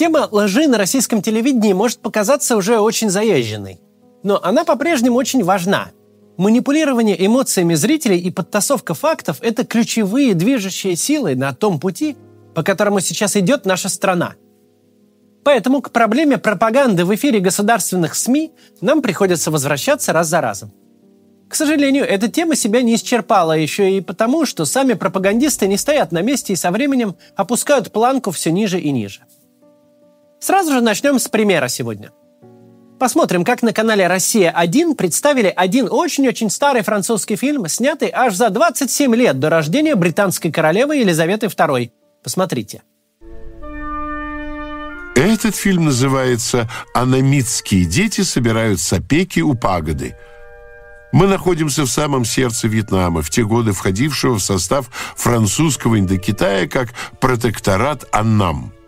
Тема лжи на российском телевидении может показаться уже очень заезженной. Но она по-прежнему очень важна. Манипулирование эмоциями зрителей и подтасовка фактов – это ключевые движущие силы на том пути, по которому сейчас идет наша страна. Поэтому к проблеме пропаганды в эфире государственных СМИ нам приходится возвращаться раз за разом. К сожалению, эта тема себя не исчерпала еще и потому, что сами пропагандисты не стоят на месте и со временем опускают планку все ниже и ниже. Сразу же начнем с примера сегодня. Посмотрим, как на канале «Россия-1» представили один очень-очень старый французский фильм, снятый аж за 27 лет до рождения британской королевы Елизаветы II. Посмотрите. Этот фильм называется «Анамитские дети собирают сопеки у пагоды». Мы находимся в самом сердце Вьетнама, в те годы входившего в состав французского Индокитая как протекторат Аннам –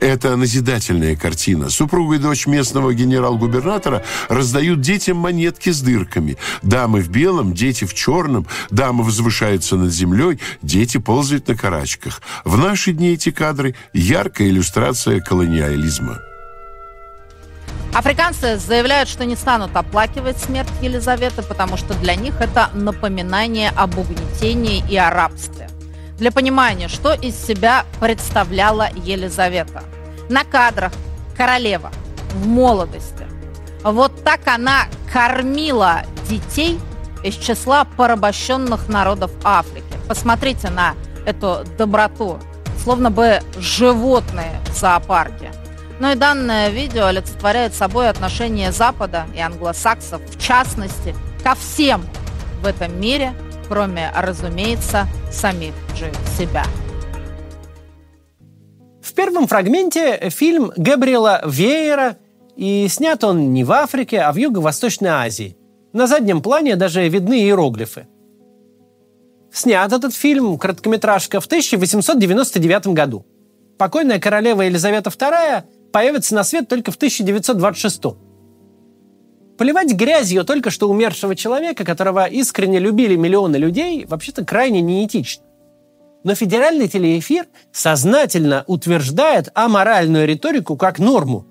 это назидательная картина. Супруга и дочь местного генерал-губернатора раздают детям монетки с дырками. Дамы в белом, дети в черном. Дамы возвышаются над землей, дети ползают на карачках. В наши дни эти кадры – яркая иллюстрация колониализма. Африканцы заявляют, что не станут оплакивать смерть Елизаветы, потому что для них это напоминание об угнетении и о рабстве. Для понимания, что из себя представляла Елизавета. На кадрах королева в молодости. Вот так она кормила детей из числа порабощенных народов Африки. Посмотрите на эту доброту, словно бы животные в зоопарке. Но и данное видео олицетворяет собой отношение Запада и англосаксов, в частности, ко всем в этом мире, кроме, разумеется, самих же себя. В первом фрагменте фильм Габриэла Веера, и снят он не в Африке, а в Юго-Восточной Азии. На заднем плане даже видны иероглифы. Снят этот фильм, короткометражка, в 1899 году. Покойная королева Елизавета II появится на свет только в 1926. Поливать грязью только что умершего человека, которого искренне любили миллионы людей, вообще-то крайне неэтично. Но федеральный телеэфир сознательно утверждает аморальную риторику как норму.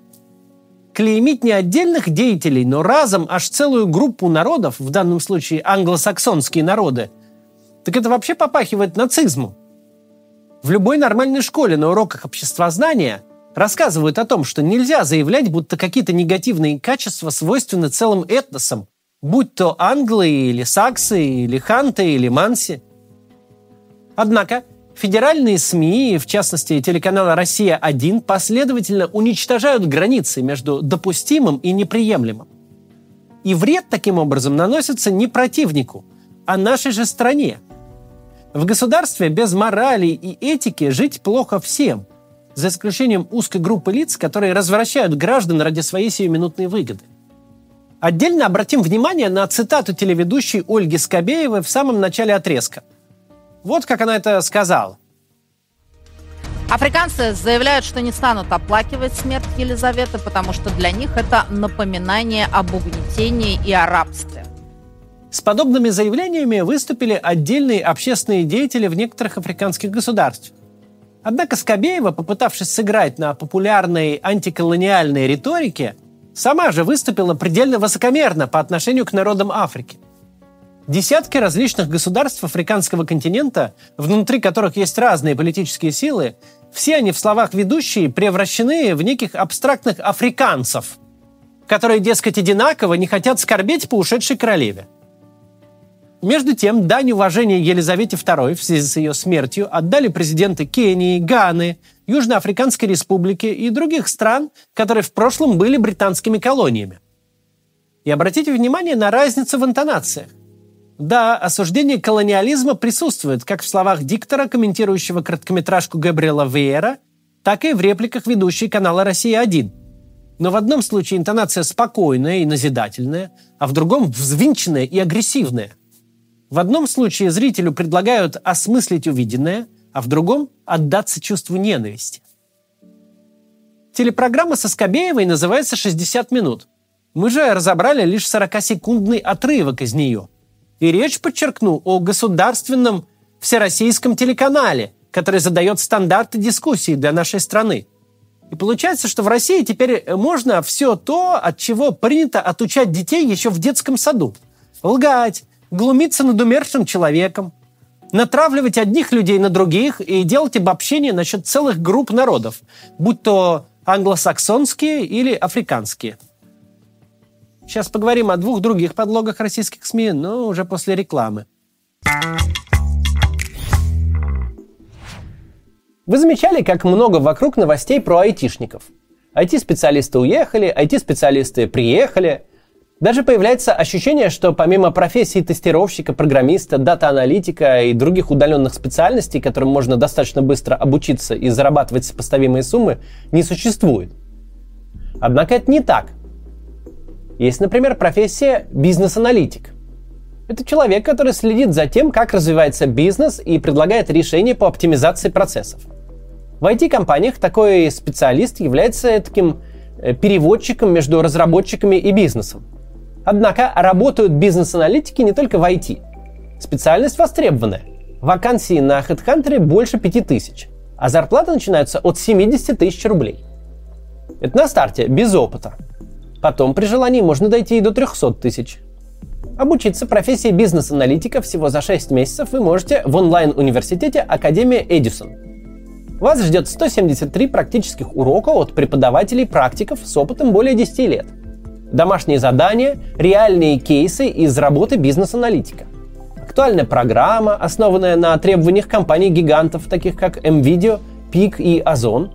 Клеймить не отдельных деятелей, но разом аж целую группу народов, в данном случае англосаксонские народы, так это вообще попахивает нацизмом. В любой нормальной школе на уроках обществознания рассказывают о том, что нельзя заявлять, будто какие-то негативные качества свойственны целым этносам, будь то англы или саксы, или ханты, или манси – Однако федеральные СМИ, в частности телеканал «Россия-1», последовательно уничтожают границы между допустимым и неприемлемым. И вред таким образом наносится не противнику, а нашей же стране. В государстве без морали и этики жить плохо всем, за исключением узкой группы лиц, которые развращают граждан ради своей сиюминутной выгоды. Отдельно обратим внимание на цитату телеведущей Ольги Скобеевой в самом начале отрезка – вот как она это сказала. Африканцы заявляют, что не станут оплакивать смерть Елизаветы, потому что для них это напоминание об угнетении и о рабстве. С подобными заявлениями выступили отдельные общественные деятели в некоторых африканских государствах. Однако Скобеева, попытавшись сыграть на популярной антиколониальной риторике, сама же выступила предельно высокомерно по отношению к народам Африки. Десятки различных государств африканского континента, внутри которых есть разные политические силы, все они в словах ведущие превращены в неких абстрактных африканцев, которые, дескать, одинаково не хотят скорбеть по ушедшей королеве. Между тем, дань уважения Елизавете II в связи с ее смертью отдали президенты Кении, Ганы, Южноафриканской республики и других стран, которые в прошлом были британскими колониями. И обратите внимание на разницу в интонациях. Да, осуждение колониализма присутствует как в словах диктора, комментирующего короткометражку Габриэла Вейера, так и в репликах ведущей канала «Россия-1». Но в одном случае интонация спокойная и назидательная, а в другом взвинченная и агрессивная. В одном случае зрителю предлагают осмыслить увиденное, а в другом – отдаться чувству ненависти. Телепрограмма со Скобеевой называется «60 минут». Мы же разобрали лишь 40-секундный отрывок из нее – и речь, подчеркну, о государственном всероссийском телеканале, который задает стандарты дискуссии для нашей страны. И получается, что в России теперь можно все то, от чего принято отучать детей еще в детском саду. Лгать, глумиться над умершим человеком, натравливать одних людей на других и делать обобщение насчет целых групп народов, будь то англосаксонские или африканские. Сейчас поговорим о двух других подлогах российских СМИ, но уже после рекламы. Вы замечали, как много вокруг новостей про айтишников? IT-специалисты уехали, IT-специалисты приехали. Даже появляется ощущение, что помимо профессии тестировщика, программиста, дата-аналитика и других удаленных специальностей, которым можно достаточно быстро обучиться и зарабатывать сопоставимые суммы, не существует. Однако это не так. Есть, например, профессия бизнес-аналитик. Это человек, который следит за тем, как развивается бизнес и предлагает решения по оптимизации процессов. В IT-компаниях такой специалист является таким э, переводчиком между разработчиками и бизнесом. Однако работают бизнес-аналитики не только в IT. Специальность востребованная. Вакансии на HeadHunter больше 5000, а зарплаты начинаются от 70 тысяч рублей. Это на старте, без опыта. Потом при желании можно дойти и до 300 тысяч. Обучиться профессии бизнес-аналитика всего за 6 месяцев вы можете в онлайн-университете Академия Эдисон – вас ждет 173 практических урока от преподавателей-практиков с опытом более 10 лет. Домашние задания, реальные кейсы из работы бизнес-аналитика. Актуальная программа, основанная на требованиях компаний-гигантов, таких как MVideo, PIC и Озон.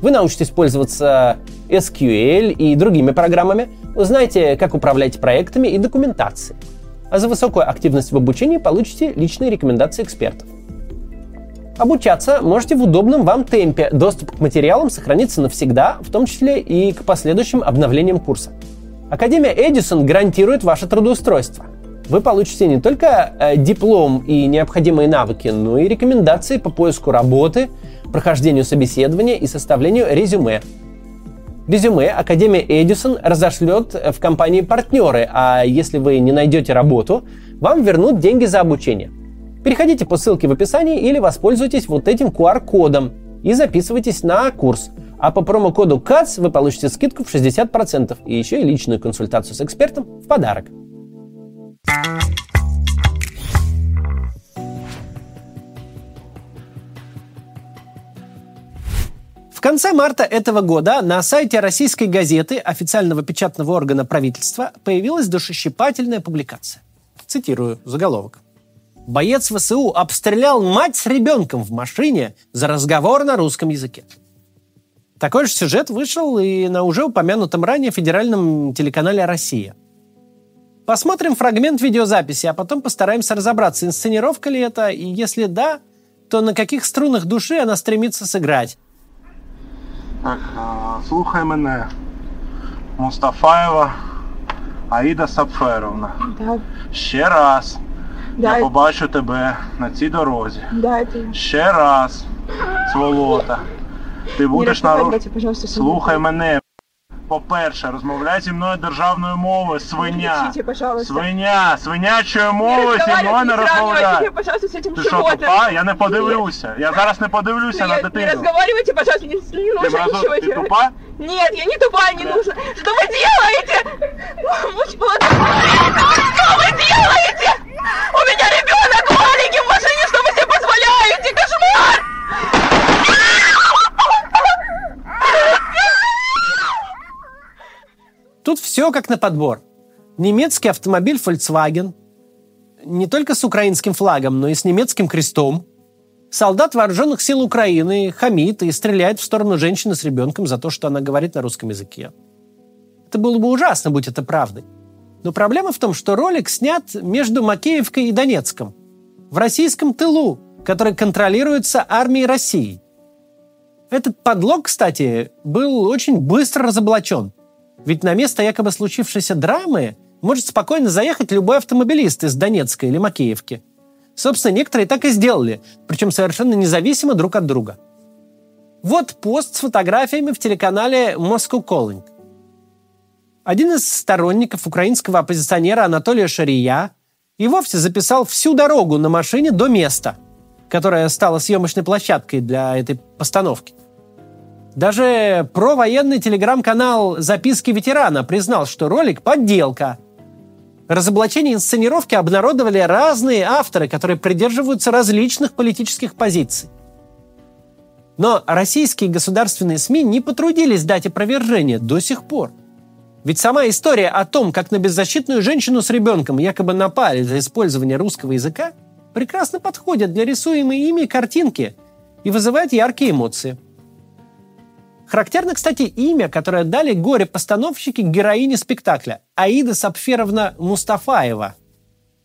Вы научитесь пользоваться SQL и другими программами, узнаете, как управлять проектами и документацией. А за высокую активность в обучении получите личные рекомендации экспертов. Обучаться можете в удобном вам темпе. Доступ к материалам сохранится навсегда, в том числе и к последующим обновлениям курса. Академия Эдисон гарантирует ваше трудоустройство. Вы получите не только э, диплом и необходимые навыки, но и рекомендации по поиску работы, прохождению собеседования и составлению резюме. Резюме Академия Эдисон разошлет в компании партнеры, а если вы не найдете работу, вам вернут деньги за обучение – Переходите по ссылке в описании или воспользуйтесь вот этим QR-кодом и записывайтесь на курс. А по промокоду КАЦ вы получите скидку в 60% и еще и личную консультацию с экспертом в подарок. В конце марта этого года на сайте российской газеты, официального печатного органа правительства, появилась душещипательная публикация. Цитирую заголовок. Боец ВСУ обстрелял мать с ребенком в машине за разговор на русском языке. Такой же сюжет вышел и на уже упомянутом ранее федеральном телеканале «Россия». Посмотрим фрагмент видеозаписи, а потом постараемся разобраться, инсценировка ли это, и если да, то на каких струнах души она стремится сыграть. Так, слухай мене. Мустафаєва Аїда Сапферовна. Так, Ще раз да, я побачу тебе на цій дорозі. да, это... Ще раз, сволота. Ти Не будеш на ру- разговаривайте, пожалуйста, со мной. Слухай мене. По-перше, розмовляй зі мною державною мовою, Не свиня. кричите, пожалуйста. Свиня, свинячою Не мовою зі мною не разговаривайте, не сравнивайте розмовляй. меня, пожалуйста, с этим Ти що, животным. тупа? Я не подивлюся. Я зараз не подивлюся на Нет, не дитину. разговаривайте, пожалуйста, не, не Ти, нужно мразо- ничего ти делать. тупа? Нет, я не тупая, не нужно. Что вы делаете? Муж молодой. Что вы делаете? Все как на подбор. Немецкий автомобиль Volkswagen, не только с украинским флагом, но и с немецким крестом. Солдат вооруженных сил Украины хамит и стреляет в сторону женщины с ребенком за то, что она говорит на русском языке. Это было бы ужасно, будь это правдой. Но проблема в том, что ролик снят между Макеевкой и Донецком, в российском тылу, который контролируется армией России. Этот подлог, кстати, был очень быстро разоблачен. Ведь на место якобы случившейся драмы может спокойно заехать любой автомобилист из Донецка или Макеевки. Собственно, некоторые так и сделали, причем совершенно независимо друг от друга. Вот пост с фотографиями в телеканале Moscow Calling. Один из сторонников украинского оппозиционера Анатолия Шария и вовсе записал всю дорогу на машине до места, которое стало съемочной площадкой для этой постановки. Даже провоенный телеграм-канал «Записки ветерана» признал, что ролик – подделка. Разоблачение инсценировки обнародовали разные авторы, которые придерживаются различных политических позиций. Но российские государственные СМИ не потрудились дать опровержение до сих пор. Ведь сама история о том, как на беззащитную женщину с ребенком якобы напали за использование русского языка, прекрасно подходит для рисуемой ими картинки и вызывает яркие эмоции. Характерно, кстати, имя, которое дали горе-постановщики героине спектакля – Аида Сапферовна Мустафаева.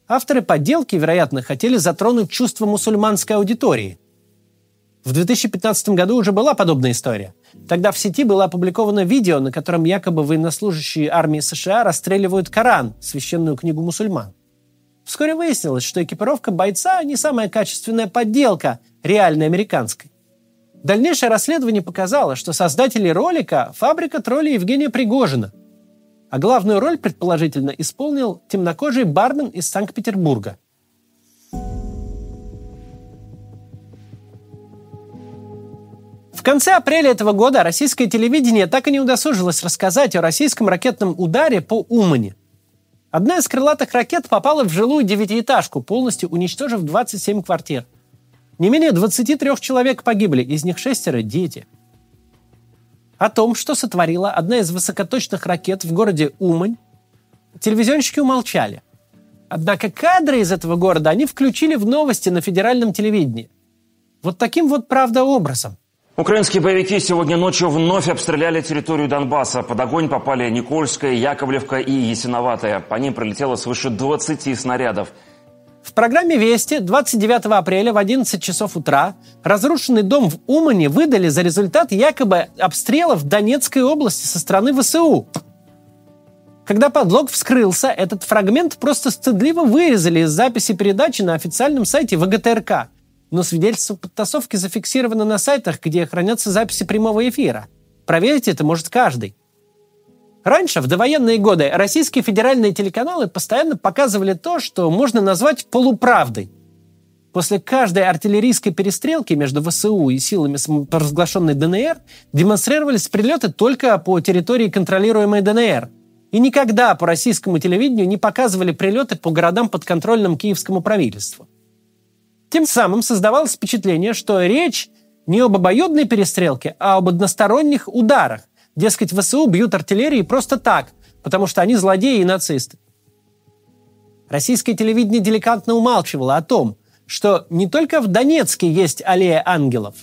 Авторы подделки, вероятно, хотели затронуть чувство мусульманской аудитории – в 2015 году уже была подобная история. Тогда в сети было опубликовано видео, на котором якобы военнослужащие армии США расстреливают Коран, священную книгу мусульман. Вскоре выяснилось, что экипировка бойца не самая качественная подделка реальной американской. Дальнейшее расследование показало, что создатели ролика – фабрика троллей Евгения Пригожина. А главную роль, предположительно, исполнил темнокожий бармен из Санкт-Петербурга – конце апреля этого года российское телевидение так и не удосужилось рассказать о российском ракетном ударе по Умане. Одна из крылатых ракет попала в жилую девятиэтажку, полностью уничтожив 27 квартир. Не менее 23 человек погибли, из них шестеро – дети. О том, что сотворила одна из высокоточных ракет в городе Умань, телевизионщики умолчали. Однако кадры из этого города они включили в новости на федеральном телевидении. Вот таким вот правда Украинские боевики сегодня ночью вновь обстреляли территорию Донбасса. Под огонь попали Никольская, Яковлевка и Ясиноватая. По ним пролетело свыше 20 снарядов. Программе «Вести» 29 апреля в 11 часов утра разрушенный дом в Умане выдали за результат якобы обстрелов в Донецкой области со стороны ВСУ. Когда подлог вскрылся, этот фрагмент просто стыдливо вырезали из записи передачи на официальном сайте ВГТРК – но свидетельство подтасовки зафиксировано на сайтах, где хранятся записи прямого эфира. Проверить это может каждый. Раньше, в довоенные годы, российские федеральные телеканалы постоянно показывали то, что можно назвать полуправдой. После каждой артиллерийской перестрелки между ВСУ и силами самопровозглашенной ДНР демонстрировались прилеты только по территории контролируемой ДНР. И никогда по российскому телевидению не показывали прилеты по городам подконтрольным киевскому правительству. Тем самым создавалось впечатление, что речь не об обоюдной перестрелке, а об односторонних ударах. Дескать, ВСУ бьют артиллерией просто так, потому что они злодеи и нацисты. Российское телевидение деликатно умалчивало о том, что не только в Донецке есть аллея ангелов.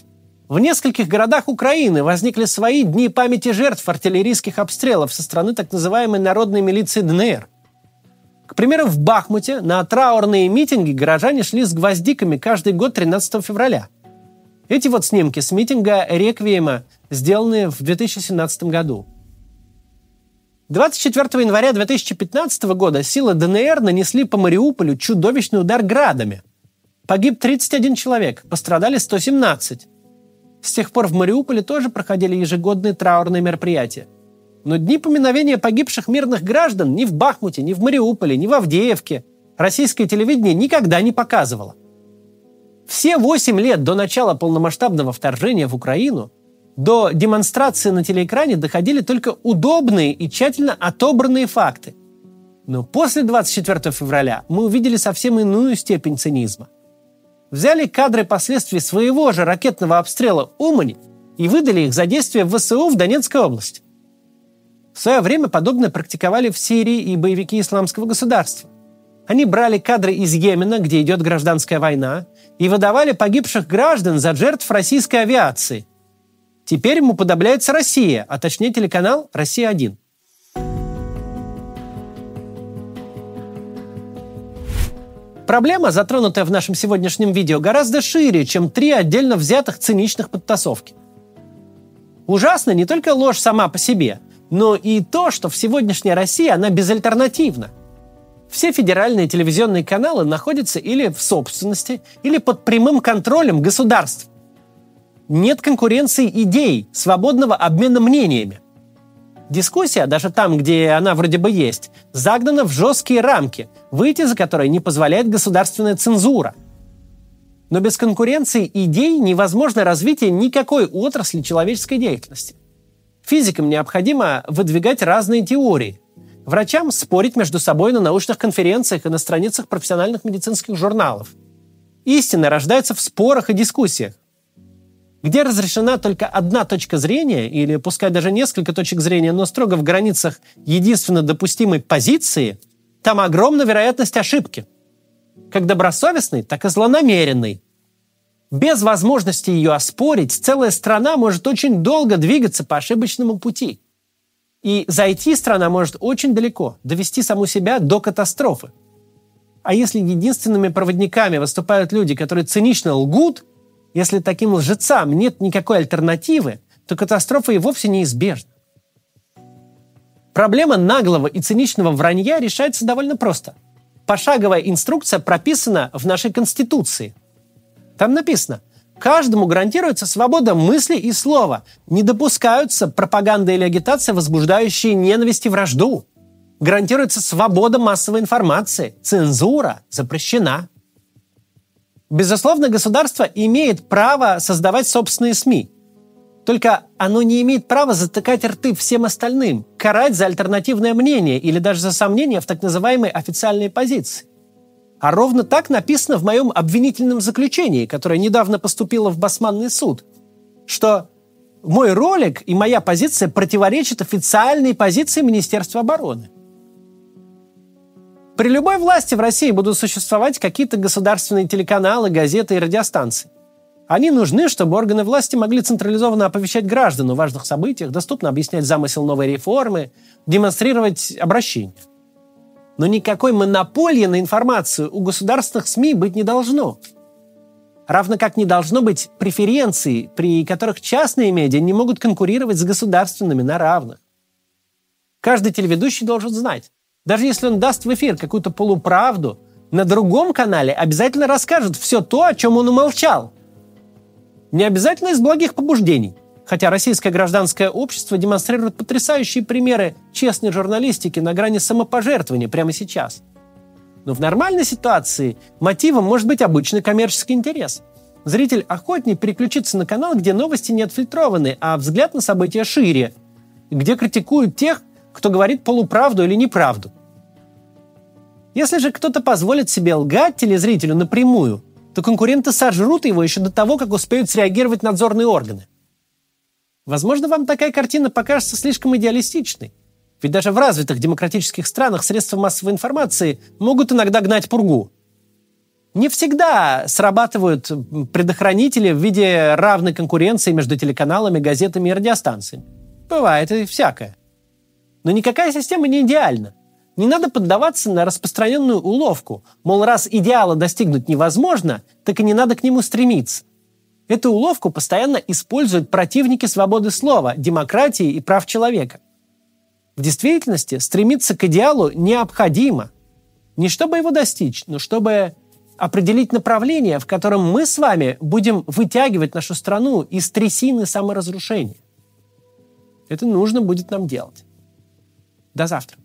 В нескольких городах Украины возникли свои дни памяти жертв артиллерийских обстрелов со стороны так называемой народной милиции ДНР. К примеру, в Бахмуте на траурные митинги горожане шли с гвоздиками каждый год 13 февраля. Эти вот снимки с митинга «Реквиема» сделаны в 2017 году. 24 января 2015 года силы ДНР нанесли по Мариуполю чудовищный удар градами. Погиб 31 человек, пострадали 117. С тех пор в Мариуполе тоже проходили ежегодные траурные мероприятия. Но дни поминовения погибших мирных граждан ни в Бахмуте, ни в Мариуполе, ни в Авдеевке российское телевидение никогда не показывало. Все восемь лет до начала полномасштабного вторжения в Украину до демонстрации на телеэкране доходили только удобные и тщательно отобранные факты. Но после 24 февраля мы увидели совсем иную степень цинизма. Взяли кадры последствий своего же ракетного обстрела Умани и выдали их за действия ВСУ в Донецкой области. В свое время подобное практиковали в Сирии и боевики исламского государства. Они брали кадры из Йемена, где идет гражданская война, и выдавали погибших граждан за жертв российской авиации. Теперь ему подобляется Россия, а точнее телеканал «Россия-1». Проблема, затронутая в нашем сегодняшнем видео, гораздо шире, чем три отдельно взятых циничных подтасовки. Ужасно не только ложь сама по себе – но и то, что в сегодняшней России она безальтернативна. Все федеральные телевизионные каналы находятся или в собственности, или под прямым контролем государств. Нет конкуренции идей, свободного обмена мнениями. Дискуссия, даже там, где она вроде бы есть, загнана в жесткие рамки, выйти за которые не позволяет государственная цензура. Но без конкуренции идей невозможно развитие никакой отрасли человеческой деятельности. Физикам необходимо выдвигать разные теории. Врачам спорить между собой на научных конференциях и на страницах профессиональных медицинских журналов. Истина рождается в спорах и дискуссиях. Где разрешена только одна точка зрения, или пускай даже несколько точек зрения, но строго в границах единственно допустимой позиции, там огромна вероятность ошибки. Как добросовестный, так и злонамеренный. Без возможности ее оспорить, целая страна может очень долго двигаться по ошибочному пути. И зайти страна может очень далеко, довести саму себя до катастрофы. А если единственными проводниками выступают люди, которые цинично лгут, если таким лжецам нет никакой альтернативы, то катастрофа и вовсе неизбежна. Проблема наглого и циничного вранья решается довольно просто. Пошаговая инструкция прописана в нашей Конституции – там написано, каждому гарантируется свобода мысли и слова. Не допускаются пропаганда или агитация, возбуждающие ненависть и вражду. Гарантируется свобода массовой информации. Цензура запрещена. Безусловно, государство имеет право создавать собственные СМИ. Только оно не имеет права затыкать рты всем остальным, карать за альтернативное мнение или даже за сомнения в так называемой официальной позиции. А ровно так написано в моем обвинительном заключении, которое недавно поступило в Басманный суд, что мой ролик и моя позиция противоречат официальной позиции Министерства обороны. При любой власти в России будут существовать какие-то государственные телеканалы, газеты и радиостанции. Они нужны, чтобы органы власти могли централизованно оповещать граждан о важных событиях, доступно объяснять замысел новой реформы, демонстрировать обращение. Но никакой монополии на информацию у государственных СМИ быть не должно. Равно как не должно быть преференций, при которых частные медиа не могут конкурировать с государственными на равных. Каждый телеведущий должен знать, даже если он даст в эфир какую-то полуправду, на другом канале обязательно расскажет все то, о чем он умолчал. Не обязательно из благих побуждений. Хотя российское гражданское общество демонстрирует потрясающие примеры честной журналистики на грани самопожертвования прямо сейчас. Но в нормальной ситуации мотивом может быть обычный коммерческий интерес. Зритель охотнее переключится на канал, где новости не отфильтрованы, а взгляд на события шире, где критикуют тех, кто говорит полуправду или неправду. Если же кто-то позволит себе лгать телезрителю напрямую, то конкуренты сожрут его еще до того, как успеют среагировать надзорные органы. Возможно, вам такая картина покажется слишком идеалистичной. Ведь даже в развитых демократических странах средства массовой информации могут иногда гнать пургу. Не всегда срабатывают предохранители в виде равной конкуренции между телеканалами, газетами и радиостанциями. Бывает и всякое. Но никакая система не идеальна. Не надо поддаваться на распространенную уловку, мол, раз идеала достигнуть невозможно, так и не надо к нему стремиться. Эту уловку постоянно используют противники свободы слова, демократии и прав человека. В действительности стремиться к идеалу необходимо. Не чтобы его достичь, но чтобы определить направление, в котором мы с вами будем вытягивать нашу страну из трясины саморазрушения. Это нужно будет нам делать. До завтра.